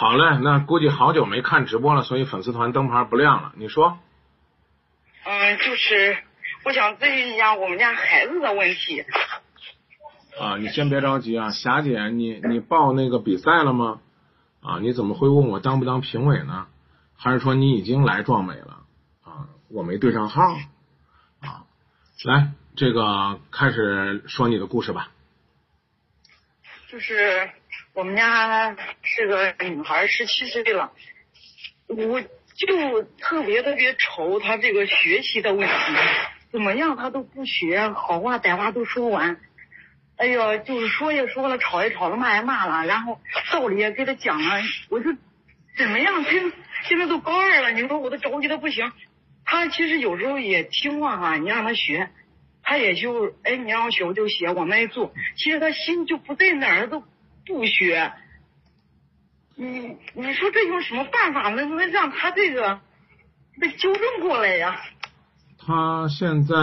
好嘞，那估计好久没看直播了，所以粉丝团灯牌不亮了。你说？嗯，就是我想咨询一下我们家孩子的问题。啊，你先别着急啊，霞姐，你你报那个比赛了吗？啊，你怎么会问我当不当评委呢？还是说你已经来壮美了？啊，我没对上号。啊，来，这个开始说你的故事吧。就是我们家是个女孩，十七岁了，我就特别特别愁她这个学习的问题，怎么样她都不学，好话歹话都说完。哎呦，就是说也说了，吵也吵了，骂也骂了，然后道理也给他讲了。我就怎么样？他现在都高二了，你说我都着急的不行。他其实有时候也听话哈，你让他学，他也就哎，你让我学我就写，我们也做。其实他心就不在哪儿，都不学。你你说这用什么办法能能让他这个被纠正过来呀？他现在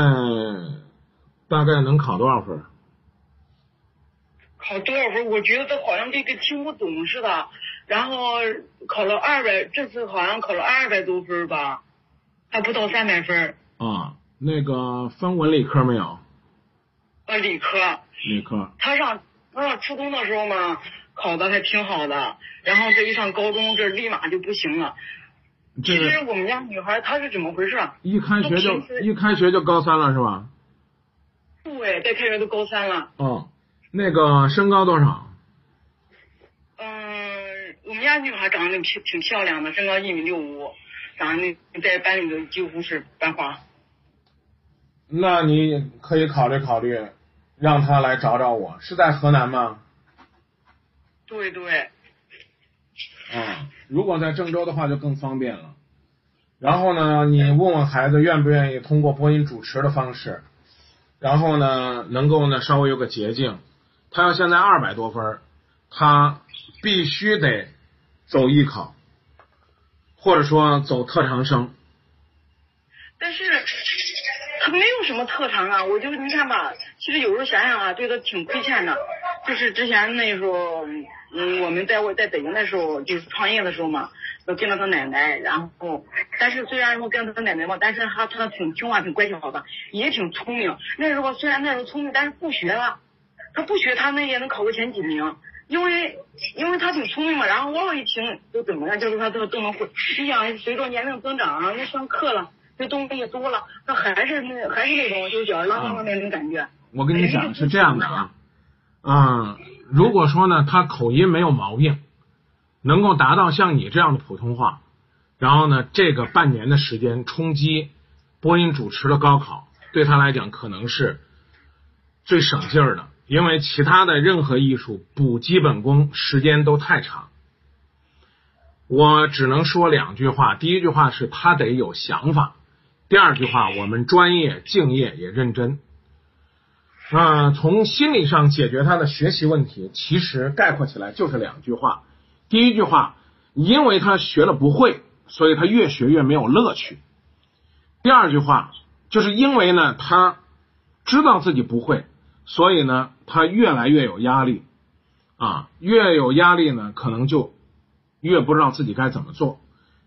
大概能考多少分？考多少分？我觉得他好像这个听不懂似的。然后考了二百，这次好像考了二百多分吧，还不到三百分。啊，那个分文理科没有？呃，理科。理科。他上他上初中的时候嘛，考的还挺好的。然后这一上高中，这立马就不行了。其实我们家女孩她是怎么回事？一开学就一开学就高三了是吧？对，在开学都高三了。哦。那个身高多少？嗯，我们家女孩长得挺挺漂亮的，身高一米六五，长得在班里头几乎是班花。那你可以考虑考虑，让他来找找我，是在河南吗？对对。嗯，如果在郑州的话就更方便了。然后呢，你问问孩子愿不愿意通过播音主持的方式，然后呢，能够呢稍微有个捷径。他要现在二百多分，他必须得走艺考，或者说走特长生。但是他没有什么特长啊，我就你看吧，其实有时候想想啊，对他挺亏欠的。就是之前那时候，嗯，我们在我在北京的时候，就是创业的时候嘛，都跟着他奶奶，然后，但是虽然说跟着他奶奶嘛，但是他他挺听话，挺乖巧的，也挺聪明。那时候虽然那时候聪明，但是不学了。他不学，他那也能考个前几名，因为因为他挺聪明嘛。然后我一听就怎么样，就是他都都能会。你想，随着年龄增长，那上课了，这东西也多了，他还是那还是那种就是吊儿郎当的那种感觉。我跟你讲是这样的啊，嗯，如果说呢，他口音没有毛病，能够达到像你这样的普通话，然后呢，这个半年的时间冲击播音主持的高考，对他来讲可能是最省劲儿的。因为其他的任何艺术补基本功时间都太长，我只能说两句话。第一句话是他得有想法，第二句话我们专业、敬业也认真。啊，从心理上解决他的学习问题，其实概括起来就是两句话。第一句话，因为他学了不会，所以他越学越没有乐趣。第二句话，就是因为呢，他知道自己不会。所以呢，他越来越有压力，啊，越有压力呢，可能就越不知道自己该怎么做。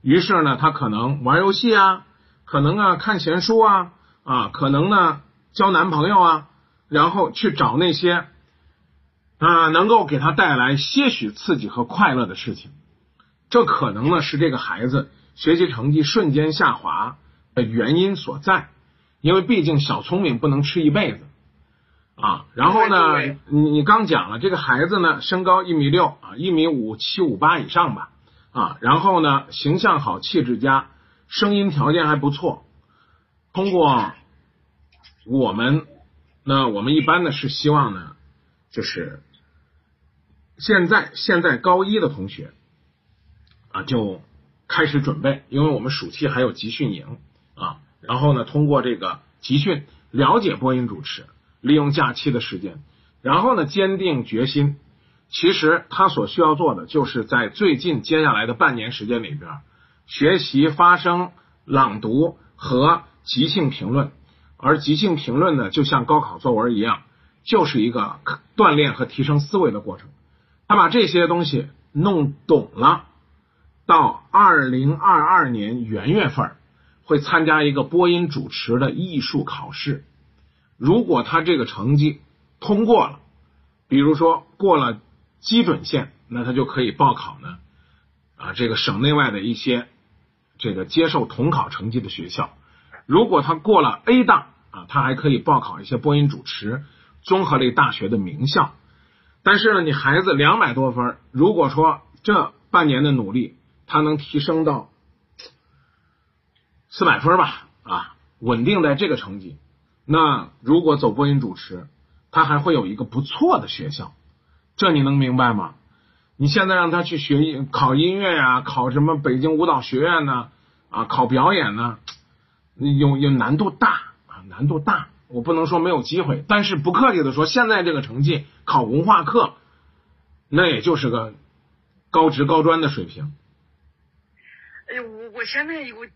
于是呢，他可能玩游戏啊，可能啊看闲书啊，啊，可能呢交男朋友啊，然后去找那些啊能够给他带来些许刺激和快乐的事情。这可能呢是这个孩子学习成绩瞬间下滑的原因所在，因为毕竟小聪明不能吃一辈子。啊，然后呢，你你刚讲了这个孩子呢，身高一米六啊，一米五七五八以上吧，啊，然后呢，形象好，气质佳，声音条件还不错。通过我们，那我们一般呢是希望呢，就是现在现在高一的同学啊就开始准备，因为我们暑期还有集训营啊，然后呢，通过这个集训了解播音主持。利用假期的时间，然后呢，坚定决心。其实他所需要做的，就是在最近接下来的半年时间里边，学习发声、朗读和即兴评论。而即兴评论呢，就像高考作文一样，就是一个锻炼和提升思维的过程。他把这些东西弄懂了，到二零二二年元月份会参加一个播音主持的艺术考试。如果他这个成绩通过了，比如说过了基准线，那他就可以报考呢啊这个省内外的一些这个接受统考成绩的学校。如果他过了 A 档啊，他还可以报考一些播音主持综合类大学的名校。但是呢，你孩子两百多分，如果说这半年的努力，他能提升到四百分吧，啊，稳定在这个成绩，那如果走播音主持，他还会有一个不错的学校，这你能明白吗？你现在让他去学考音乐呀，考什么北京舞蹈学院呢？啊，考表演呢？有有难度大啊，难度大。我不能说没有机会，但是不客气的说，现在这个成绩考文化课，那也就是个高职高专的水平。哎呦，我我现在我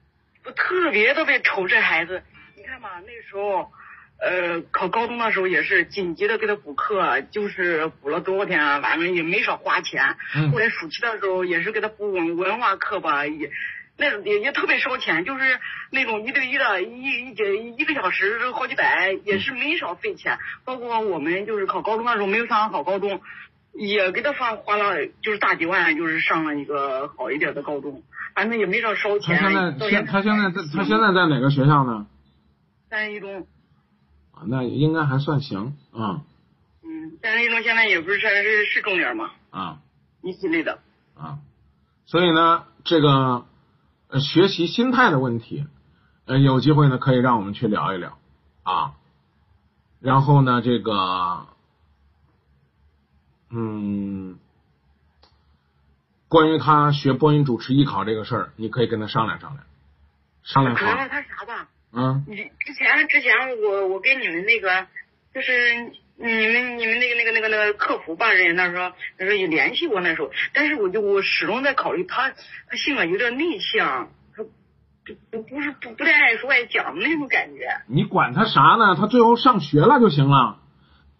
我特别特别愁这孩子。你看吧，那时候呃考高中的时候也是紧急的给他补课，就是补了多少天，反正也没少花钱。嗯后来暑期的时候也是给他补文文化课吧，也。那也也特别烧钱，就是那种一对一的，一一节一个小时好几百，也是没少费钱。包括我们就是考高中的时候没有上好高中，也给他花花了就是大几万，就是上了一个好一点的高中，反正也没少烧他钱。现在现他现在在他现在在哪个学校呢？三一中，啊，那应该还算行啊嗯，但是一中现在也不是是是重点嘛，啊一系列的。啊，所以呢，这个呃学习心态的问题，呃有机会呢可以让我们去聊一聊啊。然后呢，这个嗯，关于他学播音主持艺考这个事儿，你可以跟他商量商量，商量好可能他啥吧？嗯你之前之前我我跟你们那个就是你们你们那个那个那个那个客服吧人那时候那时候也联系过那时候，但是我就我始终在考虑他他性格有点内向，他不不不是不不太爱说爱讲的那种感觉。你管他啥呢？他最后上学了就行了。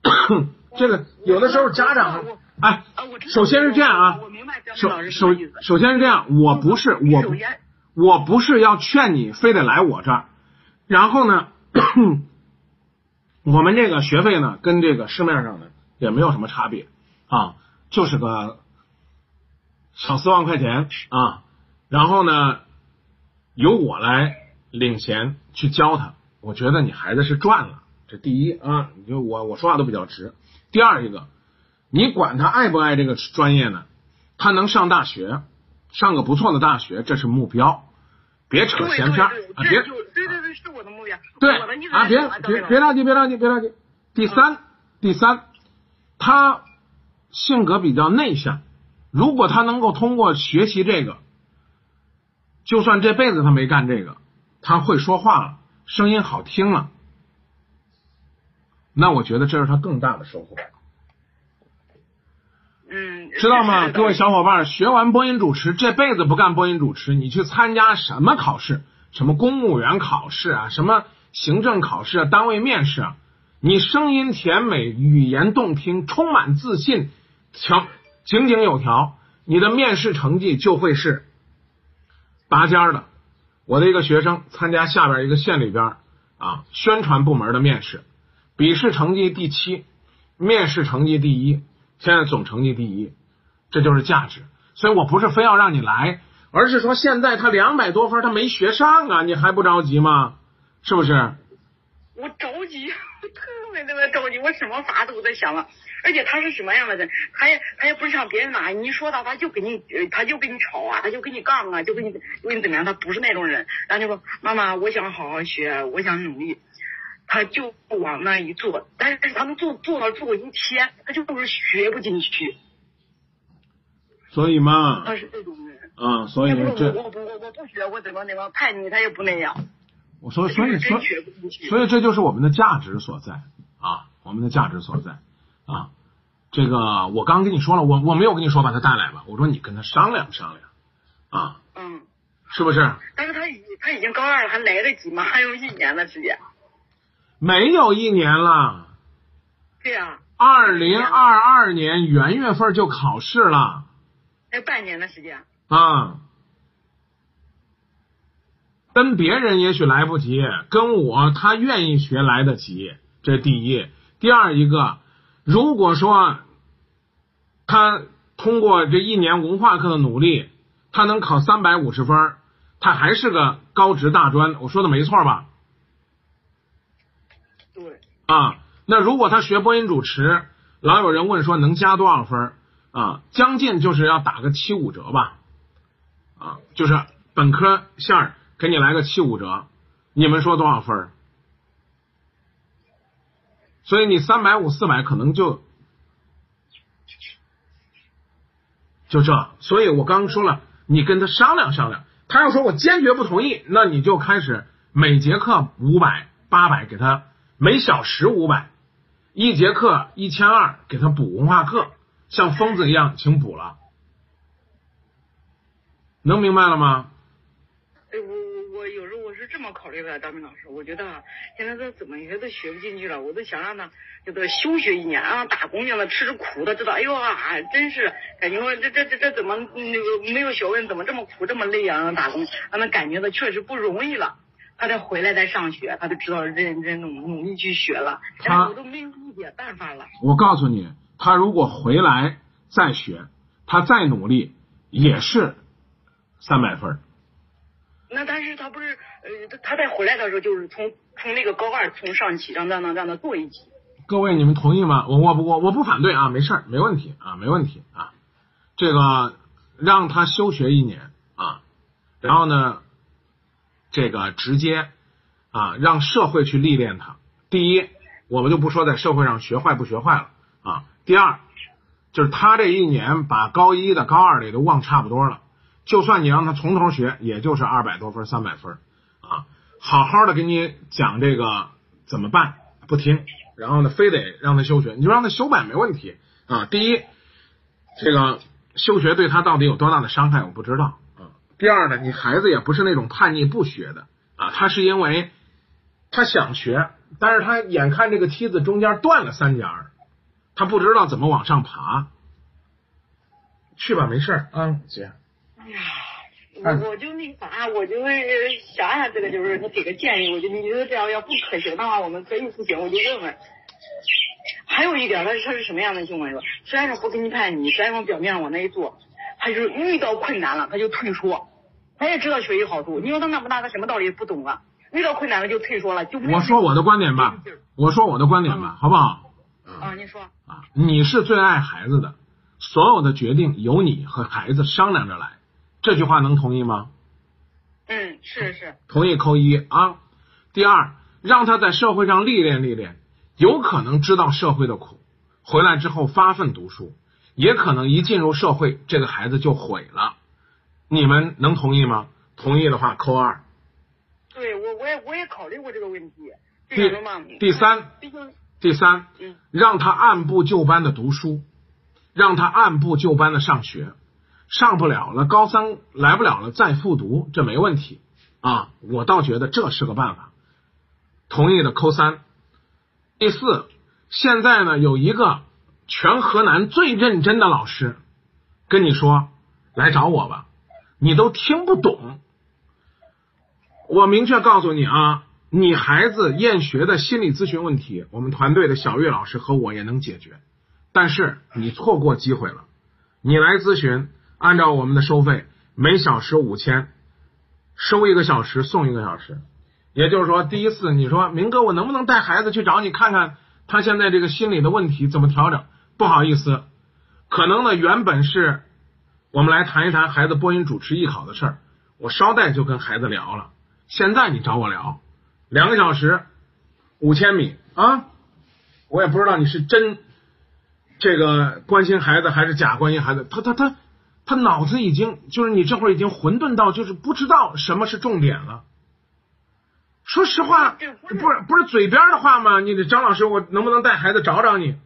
这个有的时候家长我哎，首先是这样啊首首。首先是这样，我不是我我不是要劝你非得来我这儿，然后呢，我们这个学费呢跟这个市面上的也没有什么差别啊，就是个小四万块钱啊，然后呢由我来领钱去教他，我觉得你孩子是赚了，这第一啊，你就我我说话都比较直。第二一个，你管他爱不爱这个专业呢？他能上大学，上个不错的大学，这是目标，别扯闲篇啊！别对对对，是我的目标。对啊，别别别着急，别着急，别着急。第三，第三，他性格比较内向，如果他能够通过学习这个，就算这辈子他没干这个，他会说话了，声音好听了，那我觉得这是他更大的收获。嗯，知道吗？各位小伙伴，学完播音主持，这辈子不干播音主持，你去参加什么考试？什么公务员考试啊？什么行政考试啊？单位面试啊？你声音甜美，语言动听，充满自信，条井井有条，你的面试成绩就会是拔尖的。我的一个学生参加下边一个县里边啊宣传部门的面试，笔试成绩第七，面试成绩第一，现在总成绩第一，这就是价值。所以我不是非要让你来，而是说现在他两百多分，他没学上啊，你还不着急吗？是不是？我着急，我特别特别着急，我什么法子我在想了。而且他是什么样的人？他也他也不是像别人那样，你一说他，他就跟你他就跟你吵啊，他就跟你杠啊，就跟你就跟你怎么样，他不是那种人。然后就说妈妈，我想好好学，我想努力。他就往那一坐，但是他们坐坐到坐一天，他就是学不进去。所以嘛，他是这种人。啊，所以我我不我我不学，我怎么怎么叛逆，他也不那样。我说，所以真所以学不进去。所以这就是我们的价值所在啊，我们的价值所在啊。这个我刚跟你说了，我我没有跟你说把他带来吧，我说你跟他商量商量啊，嗯，是不是？但是他已他已经高二了，还来得及吗？还有一年的时间。没有一年了，对呀、二零二二年元月份就考试了还有半年的时间。啊。跟别人也许来不及，跟我他愿意学来得及，这第一。第二一个，如果说他通过这一年文化课的努力，他能考三百五十分，他还是个高职大专，我说的没错吧？对。啊，那如果他学播音主持，老有人问说能加多少分啊？将近就是要打个七五折吧？啊，就是本科线儿给你来个七五折，你们说多少分？所以你三百五四百可能就就这，所以我刚说了，你跟他商量商量，他要说我坚决不同意，那你就开始每节课五百八百给他，每小时五百，一节课一千二给他补文化课，像疯子一样请补了，能明白了吗？哎，我我我有时候我是这么考虑的，张明老师，我觉得现在他怎么学都学不进去了。我都想让他叫他休学一年啊，打工让他吃吃苦，的知道。哎呦啊，真是感觉这这这这怎么那个没有学问，怎么这么苦这么累啊？让打工让他感觉到确实不容易了。他再回来再上学，他就知道认真努努力去学了。他我都没有一点办法了。我告诉你，他如果回来再学，他再努力也是三百分。那但是他不是呃，他再回来的时候就是从从那个高二从上起，让让让让他做一级。各位，你们同意吗？我我我我不反对啊，没事儿，没问题啊，没问题啊。这个让他休学一年啊，然后呢，这个直接啊让社会去历练他。第一，我们就不说在社会上学坏不学坏了啊。第二，就是他这一年把高一的、高二的都忘差不多了。就算你让他从头学，也就是二百多分、三百分啊！好好的给你讲这个怎么办，不听，然后呢，非得让他休学，你就让他休呗，没问题啊。第一，这个休学对他到底有多大的伤害，我不知道啊。第二呢，你孩子也不是那种叛逆不学的啊，他是因为他想学，但是他眼看这个梯子中间断了三节，他不知道怎么往上爬。去吧，没事啊，姐。哎呀，我我就那啥，我就想想这个，就是你给个建议，我就你觉得这样要不可行的话，我们可以不行，我就问问。还有一点，他他是什么样的情况？说虽然说不给你看，你，虽然说表面上往那一坐，他就是遇到困难了他就退缩。他也知道学习好处，你说他那么大，他什么道理不懂啊？遇到困难了就退缩了，就我说我的观点吧，我说我的观点吧，好不好？啊，你说啊，你是最爱孩子的，所有的决定由你和孩子商量着来。这句话能同意吗？嗯，是是。同意扣一啊。第二，让他在社会上历练历练，有可能知道社会的苦，回来之后发奋读书，也可能一进入社会，这个孩子就毁了。你们能同意吗？同意的话扣二。对我，我也我也考虑过这个问题。第第三，第三，让他按部就班的读书，让他按部就班的上学。上不了了，高三来不了了，再复读这没问题啊！我倒觉得这是个办法。同意的扣三。第四，现在呢有一个全河南最认真的老师跟你说来找我吧，你都听不懂。我明确告诉你啊，你孩子厌学的心理咨询问题，我们团队的小月老师和我也能解决，但是你错过机会了，你来咨询。按照我们的收费，每小时五千，收一个小时送一个小时。也就是说，第一次你说明哥，我能不能带孩子去找你看看他现在这个心理的问题怎么调整？不好意思，可能呢原本是我们来谈一谈孩子播音主持艺考的事儿，我捎带就跟孩子聊了。现在你找我聊两个小时五千米啊，我也不知道你是真这个关心孩子还是假关心孩子，他他他。他脑子已经就是你这会儿已经混沌到就是不知道什么是重点了。说实话，不是不是嘴边的话吗？你的张老师，我能不能带孩子找找你？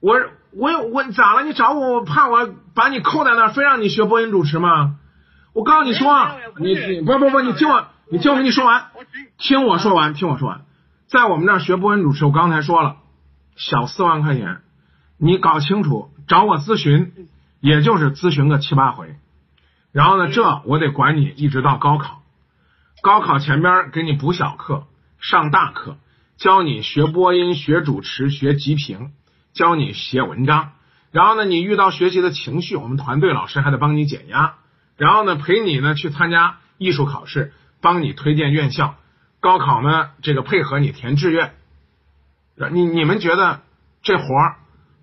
我我我咋了？你找我，我怕我把你扣在那儿，非让你学播音主持吗？我告诉你说，你你不不不，你听我，你听我跟你说完，听我说完，听我说完，在我们那儿学播音主持，我刚才说了，小四万块钱，你搞清楚，找我咨询。也就是咨询个七八回，然后呢，这我得管你一直到高考，高考前边给你补小课，上大课，教你学播音、学主持、学集评，教你写文章。然后呢，你遇到学习的情绪，我们团队老师还得帮你减压。然后呢，陪你呢去参加艺术考试，帮你推荐院校。高考呢，这个配合你填志愿。你你们觉得这活儿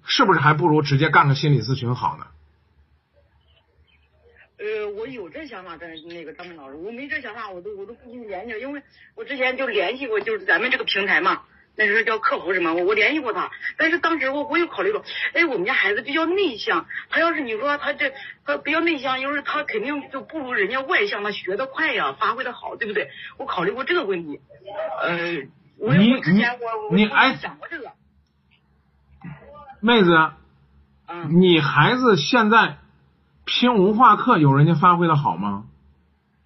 是不是还不如直接干个心理咨询好呢？呃，我有这想法，但那个张明老师，我没这想法，我都我都不跟你联系，因为我之前就联系过，就是咱们这个平台嘛，那时候叫客服什么，我我联系过他，但是当时我我有考虑过，哎，我们家孩子比较内向，他要是你说他这他比较内向，因为他肯定就不如人家外向，他学得快呀，发挥的好，对不对？我考虑过这个问题，呃，我你我之前我我你哎想过这个，妹子，嗯，你孩子现在拼文化课有人家发挥的好吗？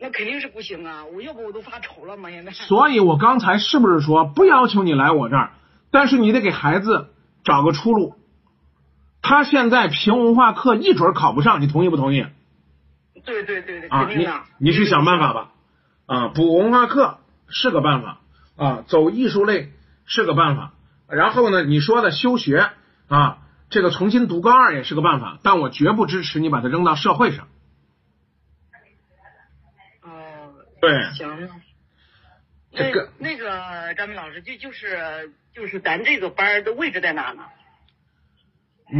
那肯定是不行啊，我要不我都发愁了嘛，现在。所以我刚才是不是说不要求你来我这儿，但是你得给孩子找个出路。他现在评文化课一准考不上，你同意不同意？对对对对，肯定的。你去想办法吧。啊，补文化课是个办法啊，走艺术类是个办法。然后呢，你说的休学啊，这个重新读高二也是个办法，但我绝不支持你把它扔到社会上。哦，对，行。这个那那个张明老师，就就是就是咱这个班的位置在哪呢？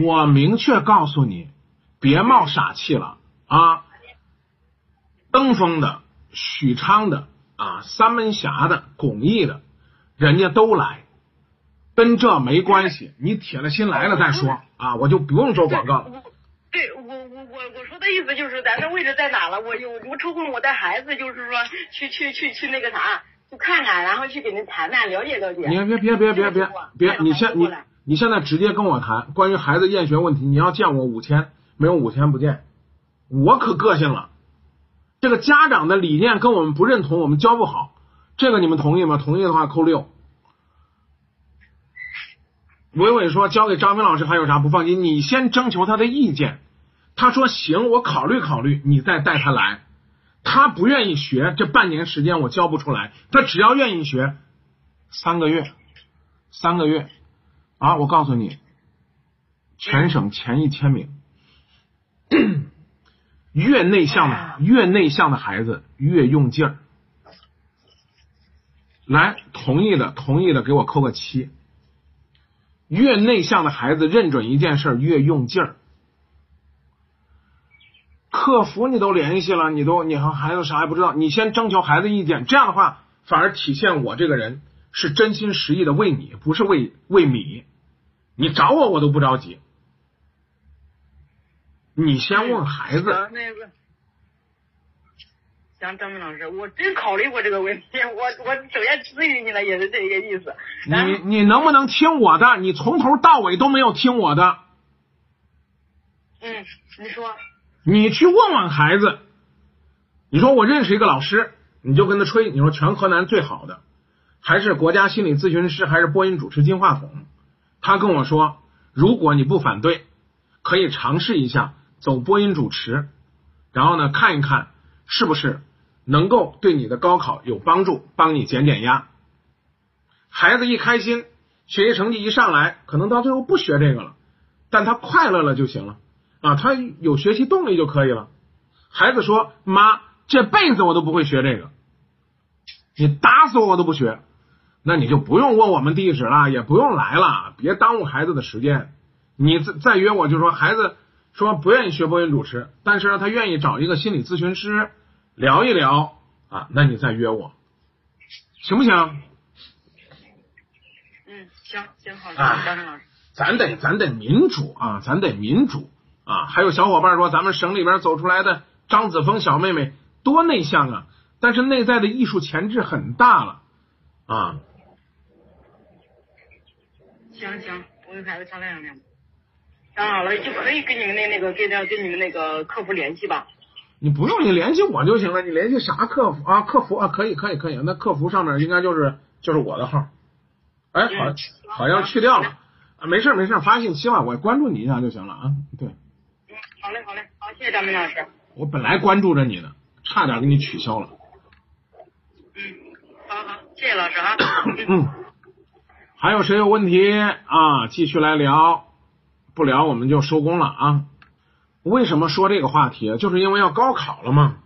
我明确告诉你，别冒傻气了啊！登封的、许昌的啊、三门峡的、巩义的，人家都来，跟这没关系。你铁了心来了再说啊，我就不用做广告了。我对我我我我说的意思就是咱这位置在哪了？我有我抽空我带孩子，就是说去去去去那个啥，去看看，然后去给您谈谈，了解了解。你别别别别别别，你现你你现在直接跟我谈关于孩子厌学问题，你要见我五千，没有五千不见，我可个性了。这个家长的理念跟我们不认同，我们教不好，这个你们同意吗？同意的话扣六。伟伟说交给张明老师还有啥不放心？你先征求他的意见，他说行，我考虑考虑，你再带他来。他不愿意学，这半年时间我教不出来。他只要愿意学，三个月，三个月啊！我告诉你，全省前一千名。越内向的越内向的孩子越用劲儿。来，同意的同意的给我扣个七。越内向的孩子认准一件事越用劲儿。客服你都联系了，你都你和孩子啥也不知道，你先征求孩子意见，这样的话反而体现我这个人是真心实意的为你，不是为为米。你找我我都不着急，你先问孩子。行那个，行，张明老师，我真考虑过这个问题，我我首先咨询你了，也是这个意思。你你能不能听我的？你从头到尾都没有听我的。嗯，你说。你去问问孩子，你说我认识一个老师，你就跟他吹，你说全河南最好的，还是国家心理咨询师，还是播音主持金话筒？他跟我说，如果你不反对，可以尝试一下走播音主持，然后呢看一看是不是能够对你的高考有帮助，帮你减减压。孩子一开心，学习成绩一上来，可能到最后不学这个了，但他快乐了就行了。啊，他有学习动力就可以了。孩子说：“妈，这辈子我都不会学这个，你打死我我都不学。”那你就不用问我们地址了，也不用来了，别耽误孩子的时间。你再再约我，就说孩子说不愿意学播音主持，但是呢，他愿意找一个心理咨询师聊一聊啊，那你再约我，行不行？嗯，行行好的，啊张老师。咱得咱得民主啊，咱得民主啊！还有小伙伴说，咱们省里边走出来的张子枫小妹妹多内向啊，但是内在的艺术潜质很大了啊！行行，我跟孩子商量商量。想好了就可以跟你们那那个跟着跟你们那个客服联系吧。你不用你联系我就行了，你联系啥客服啊？客服啊，可以可以可以，那客服上面应该就是就是我的号。哎，好嗯，好像去掉了啊，没事没事，发信息吧，我关注你一下就行了啊。对，嗯，好嘞好嘞，好，谢谢张明老师。我本来关注着你呢，差点给你取消了。嗯，好好，谢谢老师啊。嗯，还有谁有问题啊？继续来聊，不聊我们就收工了啊。为什么说这个话题？就是因为要高考了嘛。